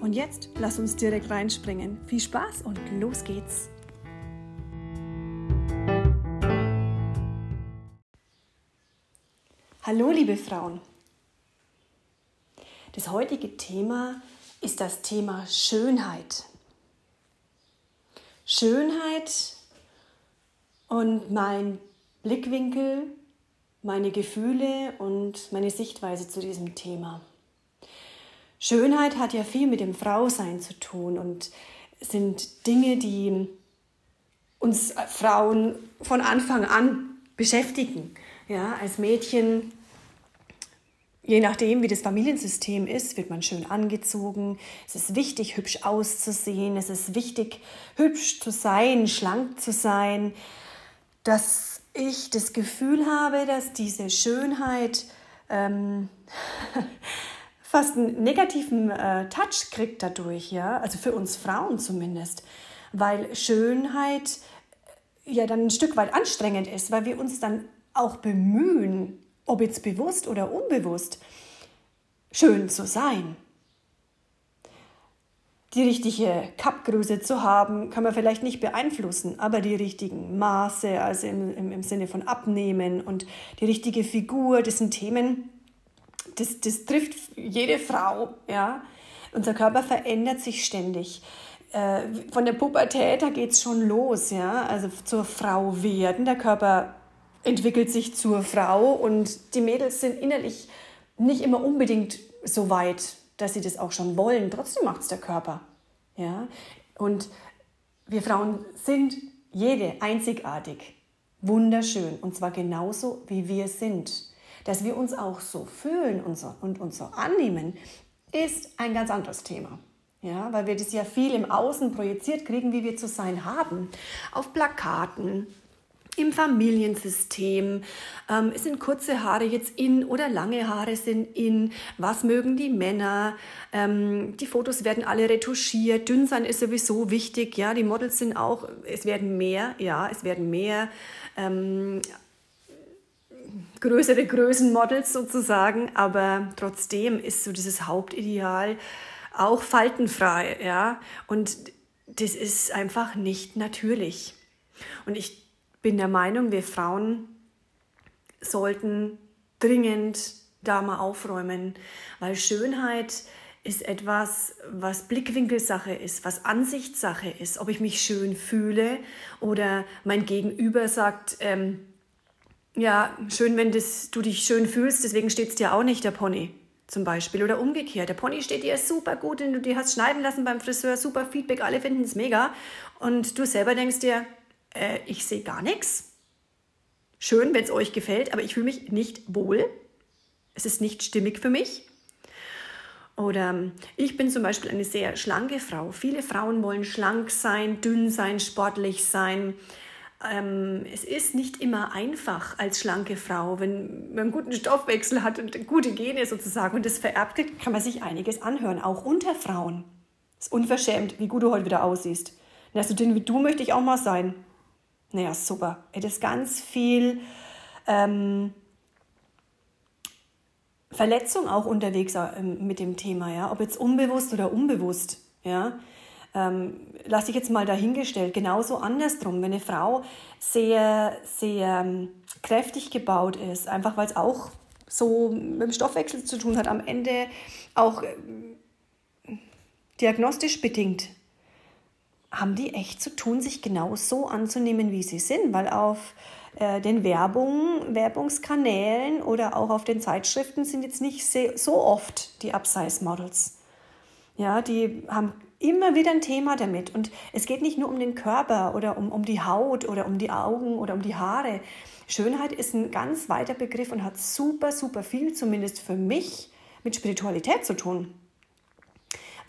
Und jetzt lass uns direkt reinspringen. Viel Spaß und los geht's! Hallo liebe Frauen! Das heutige Thema ist das Thema Schönheit. Schönheit und mein Blickwinkel, meine Gefühle und meine Sichtweise zu diesem Thema. Schönheit hat ja viel mit dem Frausein zu tun und sind Dinge, die uns Frauen von Anfang an beschäftigen. Ja, als Mädchen, je nachdem, wie das Familiensystem ist, wird man schön angezogen. Es ist wichtig, hübsch auszusehen. Es ist wichtig, hübsch zu sein, schlank zu sein. Dass ich das Gefühl habe, dass diese Schönheit ähm, fast einen negativen äh, Touch kriegt dadurch, ja, also für uns Frauen zumindest, weil Schönheit äh, ja dann ein Stück weit anstrengend ist, weil wir uns dann auch bemühen, ob jetzt bewusst oder unbewusst, schön zu sein. Die richtige Kappgröße zu haben, kann man vielleicht nicht beeinflussen, aber die richtigen Maße, also im, im, im Sinne von Abnehmen und die richtige Figur, das sind Themen, das, das trifft jede Frau. Ja? Unser Körper verändert sich ständig. Äh, von der Pubertät, da geht es schon los. Ja? Also zur Frau werden. Der Körper entwickelt sich zur Frau und die Mädels sind innerlich nicht immer unbedingt so weit, dass sie das auch schon wollen. Trotzdem macht es der Körper. Ja? Und wir Frauen sind jede einzigartig, wunderschön und zwar genauso, wie wir sind dass wir uns auch so fühlen und, so, und uns so annehmen, ist ein ganz anderes Thema. Ja, weil wir das ja viel im Außen projiziert kriegen, wie wir zu sein haben. Auf Plakaten, im Familiensystem. Ähm, sind kurze Haare jetzt in oder lange Haare sind in? Was mögen die Männer? Ähm, die Fotos werden alle retuschiert. Dünn sein ist sowieso wichtig. Ja, die Models sind auch, es werden mehr, ja, es werden mehr. Ähm, größere Größenmodels sozusagen, aber trotzdem ist so dieses Hauptideal auch faltenfrei, ja, und das ist einfach nicht natürlich. Und ich bin der Meinung, wir Frauen sollten dringend da mal aufräumen, weil Schönheit ist etwas, was Blickwinkelsache ist, was Ansichtssache ist, ob ich mich schön fühle oder mein Gegenüber sagt, ähm, ja, schön, wenn das, du dich schön fühlst, deswegen steht es dir auch nicht, der Pony zum Beispiel. Oder umgekehrt, der Pony steht dir super gut, den du dir hast schneiden lassen beim Friseur, super Feedback, alle finden es mega. Und du selber denkst dir, äh, ich sehe gar nichts. Schön, wenn es euch gefällt, aber ich fühle mich nicht wohl. Es ist nicht stimmig für mich. Oder ich bin zum Beispiel eine sehr schlanke Frau. Viele Frauen wollen schlank sein, dünn sein, sportlich sein ähm, es ist nicht immer einfach als schlanke Frau, wenn man einen guten Stoffwechsel hat und gute Gene sozusagen und das vererbt kriegt, kann man sich einiges anhören, auch unter Frauen. Es ist unverschämt, wie gut du heute wieder aussiehst. Na, so dünn wie du möchte ich auch mal sein. Naja, super. Es ist ganz viel ähm, Verletzung auch unterwegs äh, mit dem Thema, ja, ob jetzt unbewusst oder unbewusst, ja ähm, lasse ich jetzt mal dahingestellt. Genauso andersrum, wenn eine Frau sehr, sehr ähm, kräftig gebaut ist, einfach weil es auch so mit dem Stoffwechsel zu tun hat, am Ende auch äh, diagnostisch bedingt, haben die echt zu tun, sich genau so anzunehmen, wie sie sind, weil auf äh, den Werbung, Werbungskanälen oder auch auf den Zeitschriften sind jetzt nicht so oft die Upsize-Models. Ja, die haben immer wieder ein Thema damit. Und es geht nicht nur um den Körper oder um, um die Haut oder um die Augen oder um die Haare. Schönheit ist ein ganz weiter Begriff und hat super, super viel, zumindest für mich, mit Spiritualität zu tun.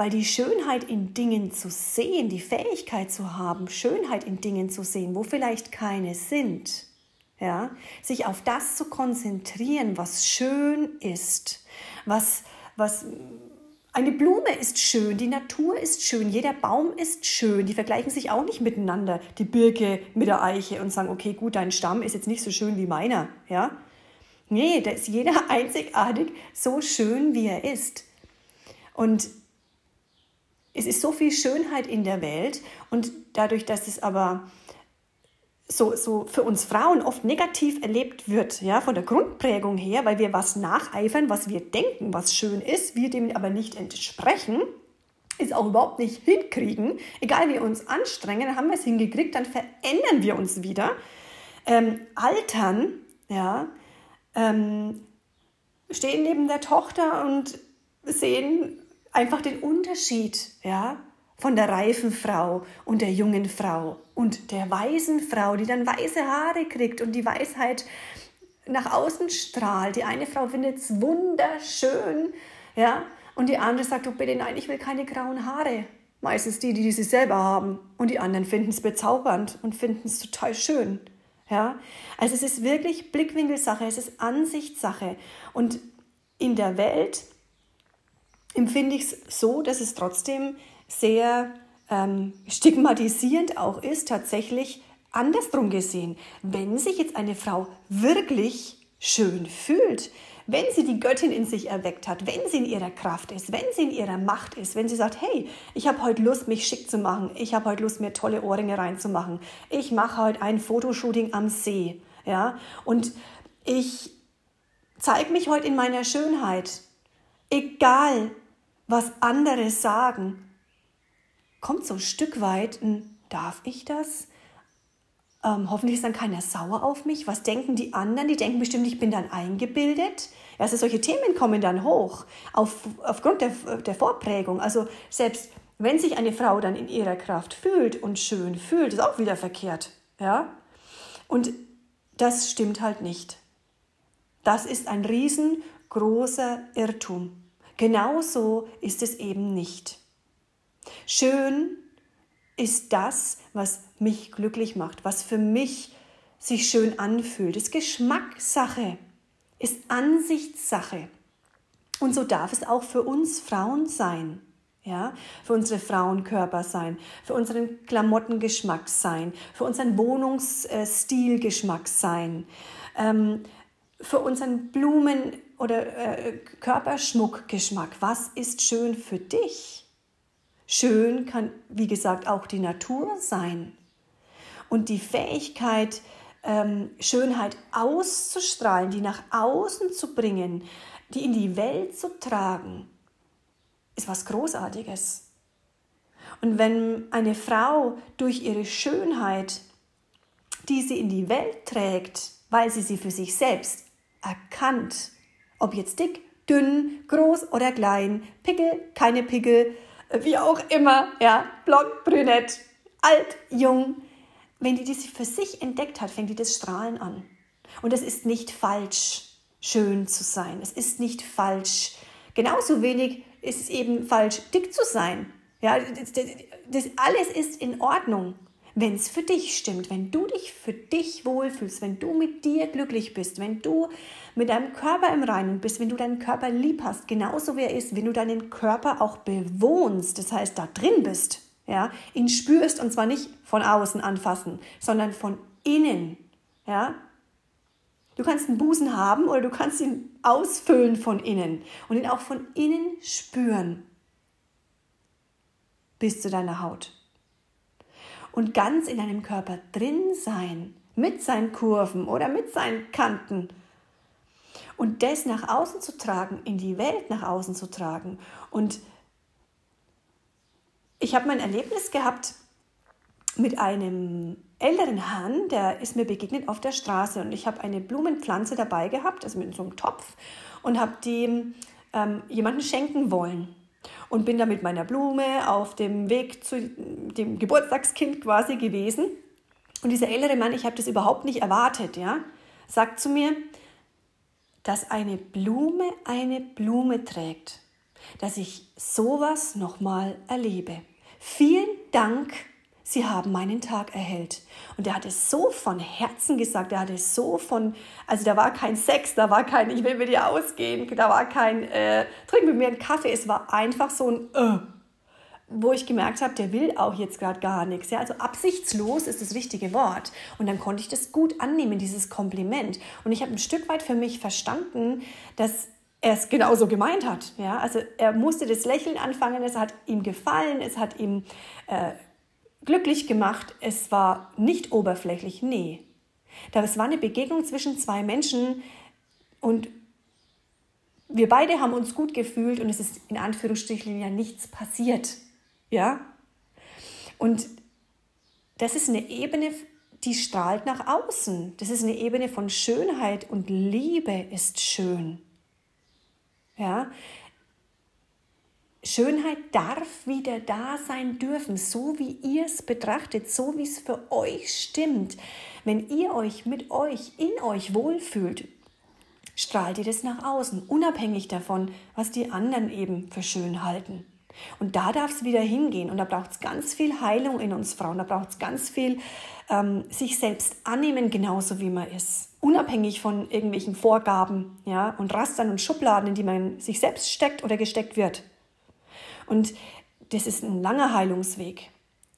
weil die Schönheit in Dingen zu sehen, die Fähigkeit zu haben, Schönheit in Dingen zu sehen, wo vielleicht keine sind, ja, sich auf das zu konzentrieren, was schön ist, was, was eine Blume ist schön, die Natur ist schön, jeder Baum ist schön. Die vergleichen sich auch nicht miteinander, die Birke mit der Eiche und sagen, okay, gut, dein Stamm ist jetzt nicht so schön wie meiner, ja? Nee, da ist jeder einzigartig so schön, wie er ist. Und es ist so viel Schönheit in der Welt und dadurch, dass es aber so, so für uns Frauen oft negativ erlebt wird, ja, von der Grundprägung her, weil wir was nacheifern, was wir denken, was schön ist, wir dem aber nicht entsprechen, es auch überhaupt nicht hinkriegen, egal wie wir uns anstrengen, dann haben wir es hingekriegt, dann verändern wir uns wieder, ähm, altern, ja, ähm, stehen neben der Tochter und sehen einfach den Unterschied, ja, von der reifen Frau und der jungen Frau und der weisen Frau, die dann weiße Haare kriegt und die Weisheit nach außen strahlt. Die eine Frau findet es wunderschön, ja, und die andere sagt, oh bitte, nein, ich will keine grauen Haare. Meistens die, die, sie selber haben. Und die anderen finden es bezaubernd und finden es total schön. Ja, also es ist wirklich Blickwinkelsache, es ist Ansichtssache. Und in der Welt empfinde ich es so, dass es trotzdem sehr ähm, stigmatisierend auch ist, tatsächlich andersrum gesehen. Wenn sich jetzt eine Frau wirklich schön fühlt, wenn sie die Göttin in sich erweckt hat, wenn sie in ihrer Kraft ist, wenn sie in ihrer Macht ist, wenn sie sagt, hey, ich habe heute Lust, mich schick zu machen, ich habe heute Lust, mir tolle Ohrringe reinzumachen, ich mache heute ein Fotoshooting am See, ja, und ich zeige mich heute in meiner Schönheit, egal was andere sagen, kommt so ein Stück weit ein, darf ich das? Ähm, hoffentlich ist dann keiner sauer auf mich. Was denken die anderen? Die denken bestimmt, ich bin dann eingebildet. Also solche Themen kommen dann hoch auf, aufgrund der, der Vorprägung. Also selbst wenn sich eine Frau dann in ihrer Kraft fühlt und schön fühlt, ist auch wieder verkehrt. Ja? Und das stimmt halt nicht. Das ist ein riesengroßer Irrtum. Genauso ist es eben nicht. Schön ist das, was mich glücklich macht, was für mich sich schön anfühlt. Ist Geschmackssache, ist Ansichtssache. Und so darf es auch für uns Frauen sein. Ja, für unsere Frauenkörper sein, für unseren Klamottengeschmack sein, für unseren Wohnungsstilgeschmack sein, ähm, für unseren Blumen- oder äh, Körperschmuckgeschmack. Was ist schön für dich? Schön kann, wie gesagt, auch die Natur sein. Und die Fähigkeit, ähm, Schönheit auszustrahlen, die nach außen zu bringen, die in die Welt zu tragen, ist was Großartiges. Und wenn eine Frau durch ihre Schönheit, die sie in die Welt trägt, weil sie sie für sich selbst erkannt, ob jetzt dick, dünn, groß oder klein, Pickel, keine Pickel, wie auch immer, ja, blond, brünett, alt, jung. Wenn die das für sich entdeckt hat, fängt die das Strahlen an. Und es ist nicht falsch, schön zu sein. Es ist nicht falsch. Genauso wenig ist es eben falsch, dick zu sein. Ja, das, das, das alles ist in Ordnung wenn es für dich stimmt, wenn du dich für dich wohlfühlst, wenn du mit dir glücklich bist, wenn du mit deinem Körper im Reinen bist, wenn du deinen Körper lieb hast, genauso wie er ist, wenn du deinen Körper auch bewohnst, das heißt da drin bist, ja, ihn spürst und zwar nicht von außen anfassen, sondern von innen, ja. Du kannst einen Busen haben oder du kannst ihn ausfüllen von innen und ihn auch von innen spüren bis zu deiner Haut und ganz in deinem Körper drin sein, mit seinen Kurven oder mit seinen Kanten. Und das nach außen zu tragen, in die Welt nach außen zu tragen. Und ich habe mein Erlebnis gehabt mit einem älteren Herrn, der ist mir begegnet auf der Straße und ich habe eine Blumenpflanze dabei gehabt, also mit so einem Topf und habe die ähm, jemanden schenken wollen und bin da mit meiner Blume auf dem Weg zu dem Geburtstagskind quasi gewesen. Und dieser ältere Mann, ich habe das überhaupt nicht erwartet, ja, sagt zu mir, dass eine Blume eine Blume trägt. dass ich sowas nochmal erlebe. Vielen Dank, Sie haben meinen Tag erhellt. Und er hat es so von Herzen gesagt, er hat es so von, also da war kein Sex, da war kein, ich will mit dir ausgehen, da war kein, äh, trink mit mir einen Kaffee, es war einfach so ein, äh, wo ich gemerkt habe, der will auch jetzt gerade gar nichts. Ja? Also absichtslos ist das richtige Wort. Und dann konnte ich das gut annehmen, dieses Kompliment. Und ich habe ein Stück weit für mich verstanden, dass er es genauso gemeint hat. Ja? Also er musste das Lächeln anfangen, es hat ihm gefallen, es hat ihm äh, glücklich gemacht, es war nicht oberflächlich, nee. Das war eine Begegnung zwischen zwei Menschen und wir beide haben uns gut gefühlt und es ist in Anführungsstrichen ja nichts passiert. Ja? Und das ist eine Ebene, die strahlt nach außen. Das ist eine Ebene von Schönheit und Liebe ist schön. Ja? Schönheit darf wieder da sein dürfen, so wie ihr es betrachtet, so wie es für euch stimmt. Wenn ihr euch mit euch, in euch wohlfühlt, strahlt ihr das nach außen, unabhängig davon, was die anderen eben für schön halten. Und da darf es wieder hingehen. Und da braucht es ganz viel Heilung in uns Frauen. Da braucht es ganz viel ähm, sich selbst annehmen, genauso wie man ist. Unabhängig von irgendwelchen Vorgaben ja, und Rastern und Schubladen, in die man sich selbst steckt oder gesteckt wird. Und das ist ein langer Heilungsweg.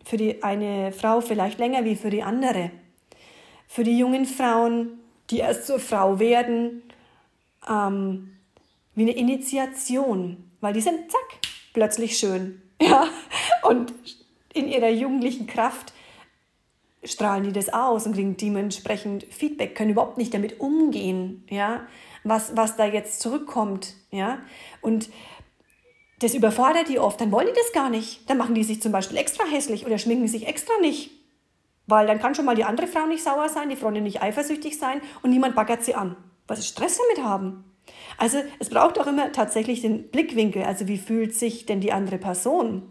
Für die eine Frau vielleicht länger wie für die andere. Für die jungen Frauen, die erst zur Frau werden, ähm, wie eine Initiation, weil die sind, zack, plötzlich schön. Ja? Und in ihrer jugendlichen Kraft strahlen die das aus und kriegen dementsprechend Feedback, können überhaupt nicht damit umgehen, ja, was, was da jetzt zurückkommt, ja. Und das überfordert die oft, dann wollen die das gar nicht. Dann machen die sich zum Beispiel extra hässlich oder schminken sich extra nicht. Weil dann kann schon mal die andere Frau nicht sauer sein, die Freundin nicht eifersüchtig sein und niemand baggert sie an. Was sie Stress damit haben. Also es braucht auch immer tatsächlich den Blickwinkel, also wie fühlt sich denn die andere Person?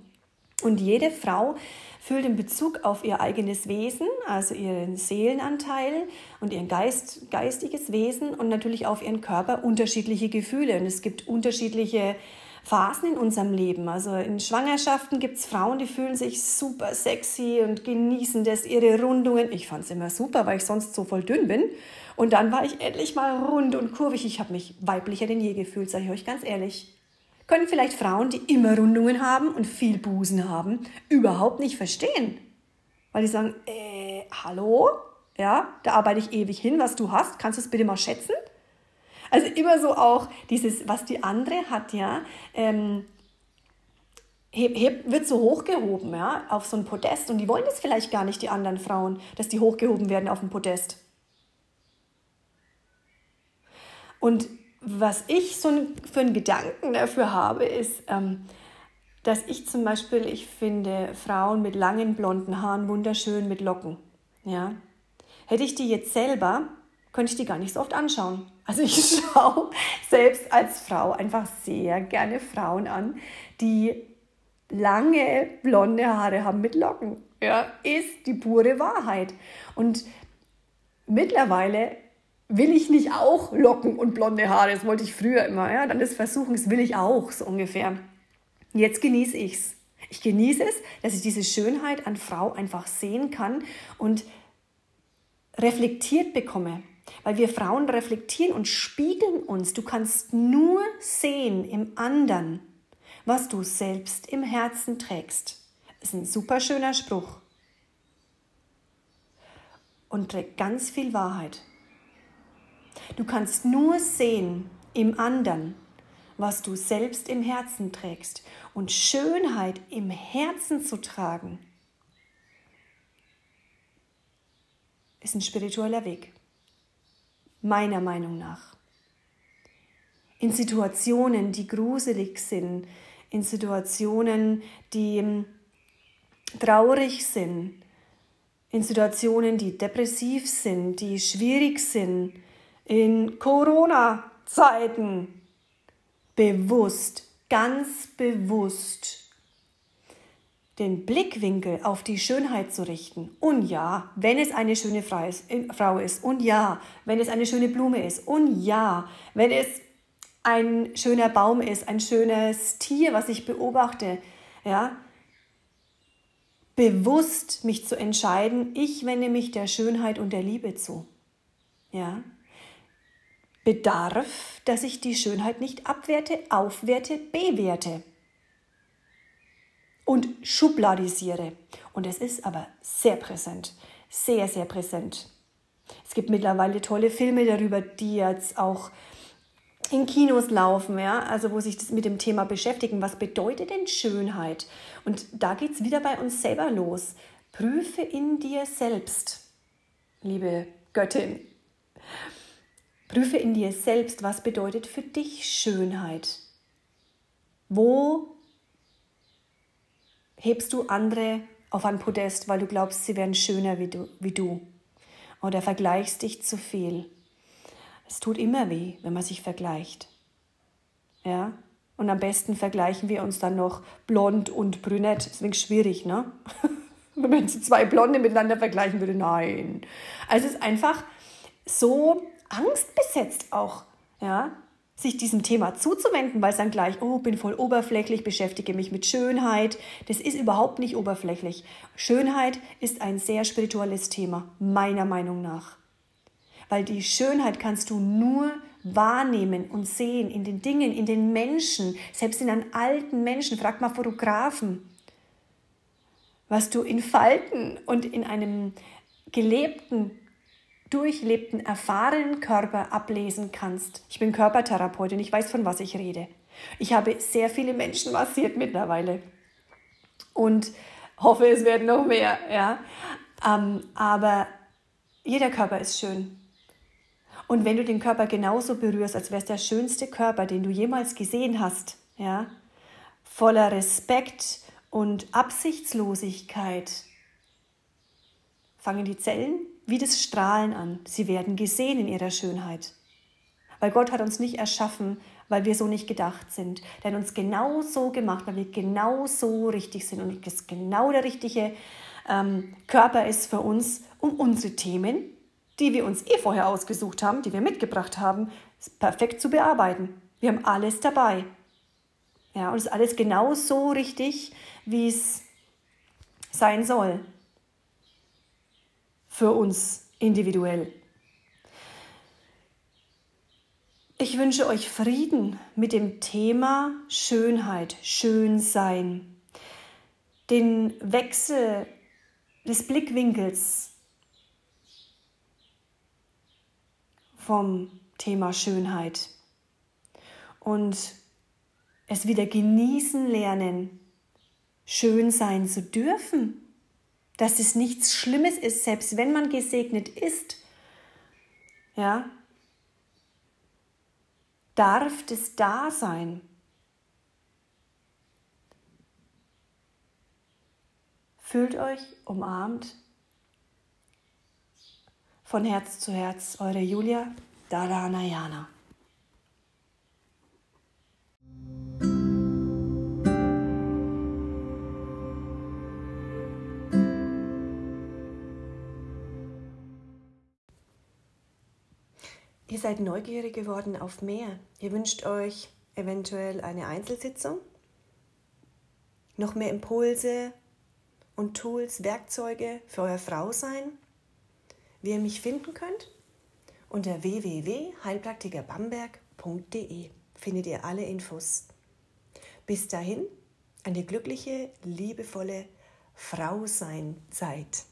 Und jede Frau fühlt in Bezug auf ihr eigenes Wesen, also ihren Seelenanteil und ihr Geist, geistiges Wesen und natürlich auf ihren Körper unterschiedliche Gefühle. Und es gibt unterschiedliche Phasen in unserem Leben. Also in Schwangerschaften gibt es Frauen, die fühlen sich super sexy und genießen das, ihre Rundungen. Ich fand es immer super, weil ich sonst so voll dünn bin. Und dann war ich endlich mal rund und kurvig. Ich habe mich weiblicher denn je gefühlt, sage ich euch ganz ehrlich. Können vielleicht Frauen, die immer Rundungen haben und viel Busen haben, überhaupt nicht verstehen. Weil die sagen, äh, hallo? Ja, da arbeite ich ewig hin, was du hast. Kannst du es bitte mal schätzen? Also immer so auch dieses, was die andere hat, ja, ähm, heb, heb, wird so hochgehoben, ja, auf so ein Podest. Und die wollen das vielleicht gar nicht, die anderen Frauen, dass die hochgehoben werden auf ein Podest. Und was ich so für einen Gedanken dafür habe, ist, ähm, dass ich zum Beispiel, ich finde Frauen mit langen blonden Haaren wunderschön mit Locken. Ja? Hätte ich die jetzt selber, könnte ich die gar nicht so oft anschauen. Also ich schaue selbst als Frau einfach sehr gerne Frauen an, die lange blonde Haare haben mit Locken. Ja, ist die pure Wahrheit. Und mittlerweile will ich nicht auch Locken und blonde Haare. Das wollte ich früher immer. Ja, dann ist Versuchen, das will ich auch so ungefähr. Jetzt genieße ich es. Ich genieße es, dass ich diese Schönheit an Frau einfach sehen kann und reflektiert bekomme. Weil wir Frauen reflektieren und spiegeln uns. Du kannst nur sehen im anderen, was du selbst im Herzen trägst. Das ist ein super schöner Spruch. Und trägt ganz viel Wahrheit. Du kannst nur sehen im anderen, was du selbst im Herzen trägst. Und Schönheit im Herzen zu tragen, ist ein spiritueller Weg meiner Meinung nach. In Situationen, die gruselig sind, in Situationen, die hm, traurig sind, in Situationen, die depressiv sind, die schwierig sind, in Corona-Zeiten bewusst, ganz bewusst den Blickwinkel auf die Schönheit zu richten. Und ja, wenn es eine schöne Frau ist, Und ja, wenn es eine schöne Blume ist. Und ja, wenn es ein schöner Baum ist, ein schönes Tier, was ich beobachte, ja, bewusst mich zu entscheiden, ich wende mich der Schönheit und der Liebe zu. Ja, bedarf, dass ich die Schönheit nicht abwerte, aufwerte, bewerte und schubladisiere. Und es ist aber sehr präsent, sehr, sehr präsent. Es gibt mittlerweile tolle Filme darüber, die jetzt auch in Kinos laufen, ja, also wo sich das mit dem Thema beschäftigen. Was bedeutet denn Schönheit? Und da geht es wieder bei uns selber los. Prüfe in dir selbst, liebe Göttin. Prüfe in dir selbst, was bedeutet für dich Schönheit. Wo hebst du andere auf ein Podest, weil du glaubst, sie wären schöner wie du, wie du? Oder vergleichst dich zu viel? Es tut immer weh, wenn man sich vergleicht. Ja? Und am besten vergleichen wir uns dann noch blond und brünett. Deswegen schwierig, ne? wenn man zwei Blonde miteinander vergleichen würde, nein. Also es ist einfach so angstbesetzt auch, ja? Sich diesem Thema zuzuwenden, weil es dann gleich, oh, bin voll oberflächlich, beschäftige mich mit Schönheit. Das ist überhaupt nicht oberflächlich. Schönheit ist ein sehr spirituelles Thema, meiner Meinung nach weil die Schönheit kannst du nur wahrnehmen und sehen in den Dingen, in den Menschen, selbst in einem alten Menschen. Frag mal Fotografen, was du in Falten und in einem gelebten, durchlebten, erfahrenen Körper ablesen kannst. Ich bin Körpertherapeutin, ich weiß, von was ich rede. Ich habe sehr viele Menschen massiert mittlerweile und hoffe, es werden noch mehr. Ja? Ähm, aber jeder Körper ist schön. Und wenn du den Körper genauso berührst, als wäre es der schönste Körper, den du jemals gesehen hast, ja, voller Respekt und Absichtslosigkeit, fangen die Zellen wie das Strahlen an. Sie werden gesehen in ihrer Schönheit. Weil Gott hat uns nicht erschaffen, weil wir so nicht gedacht sind. Er hat uns genau so gemacht, weil wir genau so richtig sind und das genau der richtige ähm, Körper ist für uns, um unsere Themen die wir uns eh vorher ausgesucht haben, die wir mitgebracht haben, perfekt zu bearbeiten. Wir haben alles dabei. Ja, und es ist alles genau so richtig, wie es sein soll. Für uns individuell. Ich wünsche euch Frieden mit dem Thema Schönheit, Schönsein. Den Wechsel des Blickwinkels vom Thema Schönheit und es wieder genießen lernen, schön sein zu dürfen, dass es nichts Schlimmes ist, selbst wenn man gesegnet ist. Ja, darf das da sein. Fühlt euch umarmt von Herz zu Herz, eure Julia Daranayana. Ihr seid neugierig geworden auf mehr. Ihr wünscht euch eventuell eine Einzelsitzung, noch mehr Impulse und Tools, Werkzeuge für euer Frausein wie ihr mich finden könnt? Unter www.heilpraktikerbamberg.de findet ihr alle Infos. Bis dahin, eine glückliche, liebevolle Frau sein Zeit.